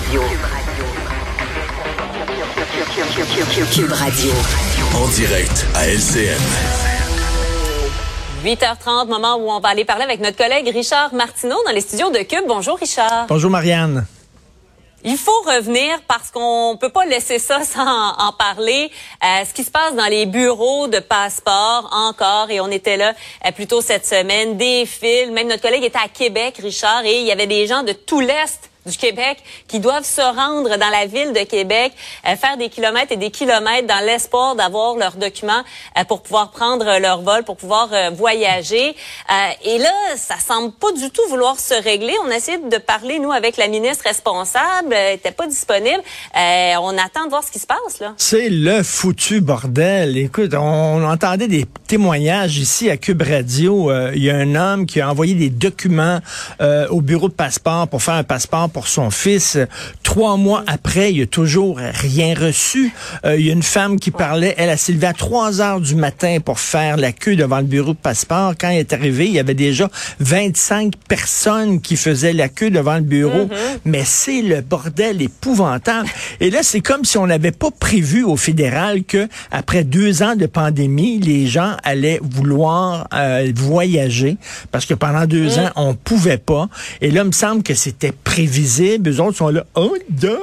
Radio. Cube Radio. En direct à LCN. 8h30, moment où on va aller parler avec notre collègue Richard Martineau dans les studios de Cube. Bonjour Richard. Bonjour Marianne. Il faut revenir parce qu'on peut pas laisser ça sans en parler. Euh, ce qui se passe dans les bureaux de passeport encore, et on était là euh, plus tôt cette semaine, des fils. Même notre collègue était à Québec, Richard, et il y avait des gens de tout l'Est du Québec qui doivent se rendre dans la ville de Québec, euh, faire des kilomètres et des kilomètres dans l'espoir d'avoir leurs documents euh, pour pouvoir prendre leur vol, pour pouvoir euh, voyager. et là, ça semble pas du tout vouloir se régler. On a de parler, nous, avec la ministre responsable, elle était pas disponible. on attend de voir ce qui se passe, là. C'est le foutu bordel. Écoute, on entendait des témoignages ici à Cube Radio. Il y a un homme qui a envoyé des documents au bureau de passeport pour faire un passeport pour son fils. Trois mois après, il a toujours rien reçu. Euh, il y a une femme qui parlait, elle a s'est levée à 3 heures du matin pour faire la queue devant le bureau de passeport. Quand elle est arrivée, il y avait déjà 25 personnes qui faisaient la queue devant le bureau. Mm-hmm. Mais c'est le bordel épouvantable. Et là, c'est comme si on n'avait pas prévu au fédéral que après deux ans de pandémie, les gens allaient vouloir euh, voyager parce que pendant deux mm. ans, on pouvait pas. Et là, il me semble que c'était prévu visibles. Eux autres sont là, oh,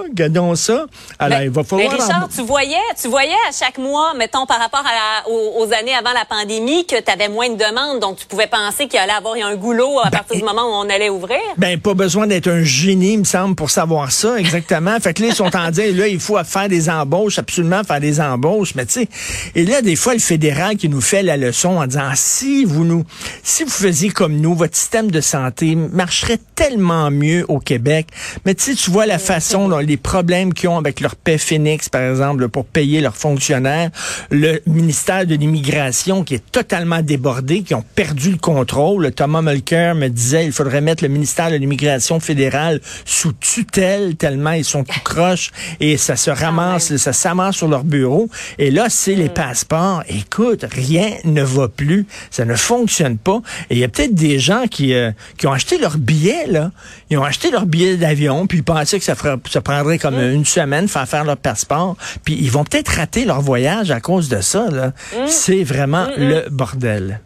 regardons ça. Alors, il va falloir... Mais Richard, tu voyais, tu voyais à chaque mois, mettons, par rapport à aux, années avant la pandémie, que tu avais moins de demandes. Donc, tu pouvais penser qu'il allait avoir un goulot à ben, partir du moment où on allait ouvrir? Ben, pas besoin d'être un génie, il me semble, pour savoir ça, exactement. fait que là, ils sont en dire, là, il faut faire des embauches, absolument faire des embauches. Mais tu sais, et là, des fois, le fédéral qui nous fait la leçon en disant, si vous nous, si vous faisiez comme nous, votre système de santé marcherait tellement mieux au Québec mais tu sais, tu vois la façon, les problèmes qu'ils ont avec leur paix Phoenix, par exemple, pour payer leurs fonctionnaires, le ministère de l'immigration qui est totalement débordé, qui ont perdu le contrôle. Thomas Mulcair me disait, il faudrait mettre le ministère de l'immigration fédérale sous tutelle tellement ils sont tout croches et ça se ramasse, ça s'amasse sur leur bureau. Et là, c'est les mm. passeports. Écoute, rien ne va plus. Ça ne fonctionne pas. Et il y a peut-être des gens qui, euh, qui ont acheté leur billet, là. Ils ont acheté leur billet d'avion, puis ils pensaient que ça, ferait, ça prendrait comme mm. une semaine faire faire leur passeport, puis ils vont peut-être rater leur voyage à cause de ça. Là. Mm. C'est vraiment mm, le bordel.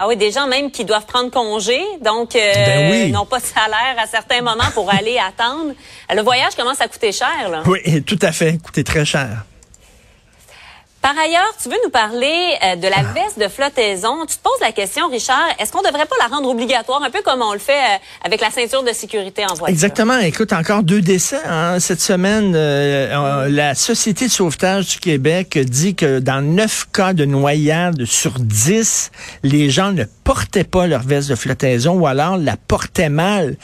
Ah oui, des gens même qui doivent prendre congé, donc euh, ben n'ont pas de salaire à certains moments pour aller attendre. Le voyage commence à coûter cher. Là. Oui, tout à fait, coûter très cher. Par ailleurs, tu veux nous parler euh, de la ah. veste de flottaison. Tu te poses la question, Richard, est-ce qu'on ne devrait pas la rendre obligatoire, un peu comme on le fait euh, avec la ceinture de sécurité en voiture? Exactement. Écoute, encore deux décès hein. cette semaine. Euh, la Société de sauvetage du Québec dit que dans neuf cas de noyade sur dix, les gens ne portaient pas leur veste de flottaison ou alors la portaient mal.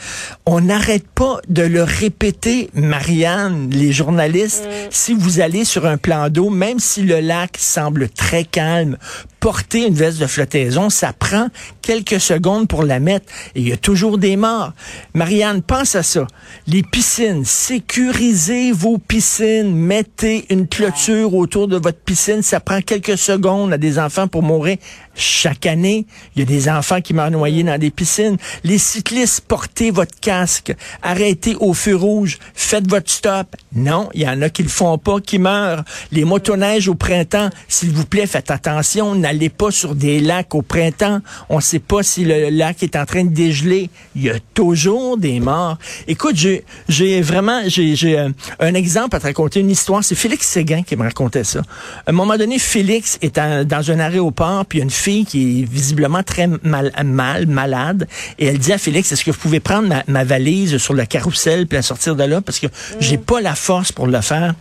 On n'arrête pas de le répéter, Marianne, les journalistes. Mm. Si vous allez sur un plan d'eau, même si le lac semble très calme, porter une veste de flottaison, ça prend quelques secondes pour la mettre et il y a toujours des morts. Marianne, pense à ça. Les piscines, sécurisez vos piscines, mettez une clôture autour de votre piscine, ça prend quelques secondes à des enfants pour mourir. Chaque année, il y a des enfants qui meurent noyés dans des piscines. Les cyclistes, portez votre casque, arrêtez au feu rouge, faites votre stop. Non, il y en a qui le font pas, qui meurent. Les motoneiges au printemps, s'il vous plaît, faites attention, pas sur des lacs au printemps. On ne sait pas si le lac est en train de dégeler. Il y a toujours des morts. Écoute, j'ai vraiment, j'ai euh, un exemple à te raconter, une histoire. C'est Félix Séguin qui me racontait ça. À un moment donné, Félix est dans un aéroport, puis une fille qui est visiblement très mal, mal malade, et elle dit à Félix, est-ce que vous pouvez prendre ma, valise sur le carrousel puis la sortir de là? Parce que j'ai pas la force pour le faire.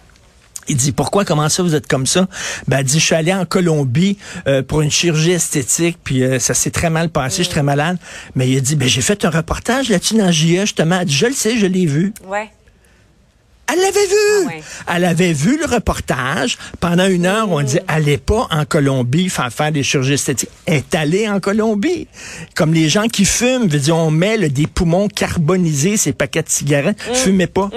Il dit pourquoi comment ça vous êtes comme ça? Ben elle dit je suis allé en Colombie euh, pour une chirurgie esthétique puis euh, ça s'est très mal passé, je suis très malade. Mais il a dit ben j'ai fait un reportage là-dessus dans JE justement. Elle dit je le sais, je l'ai vu. Ouais. Elle l'avait vu. Ah Elle avait vu le reportage. Pendant une heure, on dit, allez pas en Colombie faire faire des chirurgies esthétiques. Elle est allée en Colombie. Comme les gens qui fument, veut dire, on met des poumons carbonisés, ces paquets de cigarettes. Mm. Fumez pas.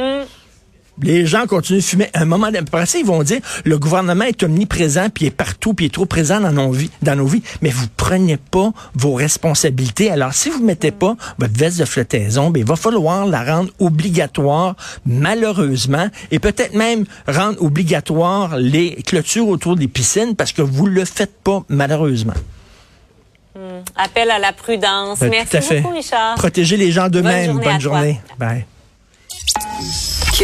Les gens continuent de fumer. À un moment après ça, ils vont dire le gouvernement est omniprésent, puis est partout, puis est trop présent dans nos vies, dans nos vies. Mais vous prenez pas vos responsabilités. Alors, si vous mettez pas votre veste de flottaison, ben, il va falloir la rendre obligatoire, malheureusement, et peut-être même rendre obligatoire les clôtures autour des piscines parce que vous le faites pas, malheureusement. Hmm. Appel à la prudence. Ben, Merci tout à fait. beaucoup, Richard. Protéger les gens d'eux-mêmes. Bonne journée Bonne journée. Bye.